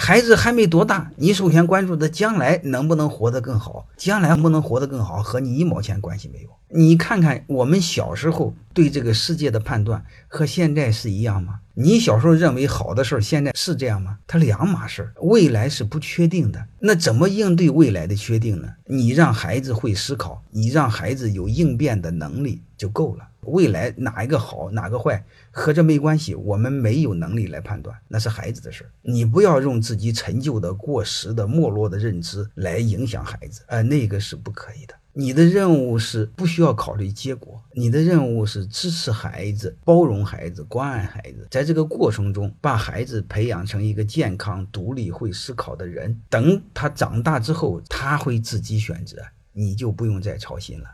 孩子还没多大，你首先关注的将来能不能活得更好，将来能不能活得更好和你一毛钱关系没有。你看看我们小时候对这个世界的判断和现在是一样吗？你小时候认为好的事儿，现在是这样吗？它两码事儿，未来是不确定的。那怎么应对未来的确定呢？你让孩子会思考，你让孩子有应变的能力就够了。未来哪一个好，哪个坏，和这没关系，我们没有能力来判断，那是孩子的事儿。你不要用自己陈旧的、过时的、没落的认知来影响孩子，呃，那个是不可以的。你的任务是不需要考虑结果，你的任务是支持孩子、包容孩子、关爱孩子，在这个过程中把孩子培养成一个健康、独立、会思考的人。等他长大之后，他会自己选择，你就不用再操心了。